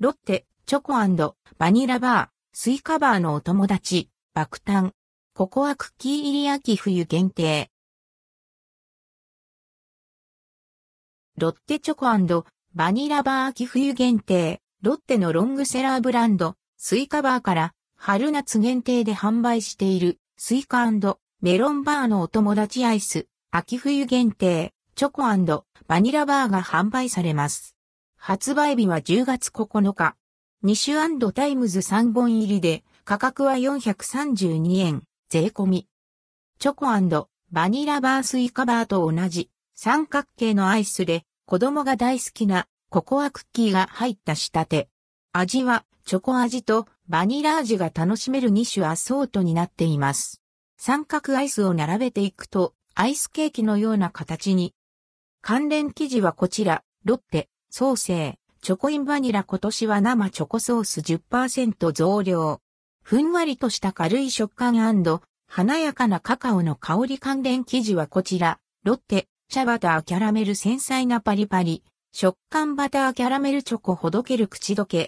ロッテ、チョコバニラバー、スイカバーのお友達、爆誕。ココアクッキー入り秋冬限定。ロッテチョコバニラバー秋冬限定。ロッテのロングセラーブランド、スイカバーから春夏限定で販売しているスイカメロンバーのお友達アイス、秋冬限定、チョコバニラバーが販売されます。発売日は10月9日。2種 times 3本入りで価格は432円、税込み。チョコバニラバースイカバーと同じ三角形のアイスで子供が大好きなココアクッキーが入った仕立て。味はチョコ味とバニラ味が楽しめる2種アソートになっています。三角アイスを並べていくとアイスケーキのような形に。関連記事はこちら、ロッテ、ソーセー、チョコインバニラ今年は生チョコソース10%増量。ふんわりとした軽い食感華やかなカカオの香り関連生地はこちら、ロッテ、シャバターキャラメル繊細なパリパリ、食感バターキャラメルチョコほどける口どけ、